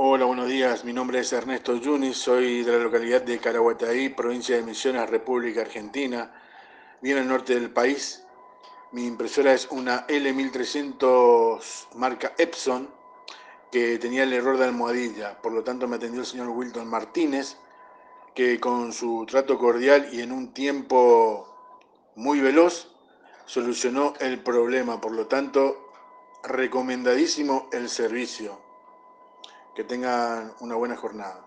Hola, buenos días. Mi nombre es Ernesto Yunis, soy de la localidad de Caraguataí, provincia de Misiones, República Argentina, bien al norte del país. Mi impresora es una L1300 marca Epson que tenía el error de almohadilla, por lo tanto me atendió el señor Wilton Martínez, que con su trato cordial y en un tiempo muy veloz solucionó el problema, por lo tanto recomendadísimo el servicio. Que tengan una buena jornada.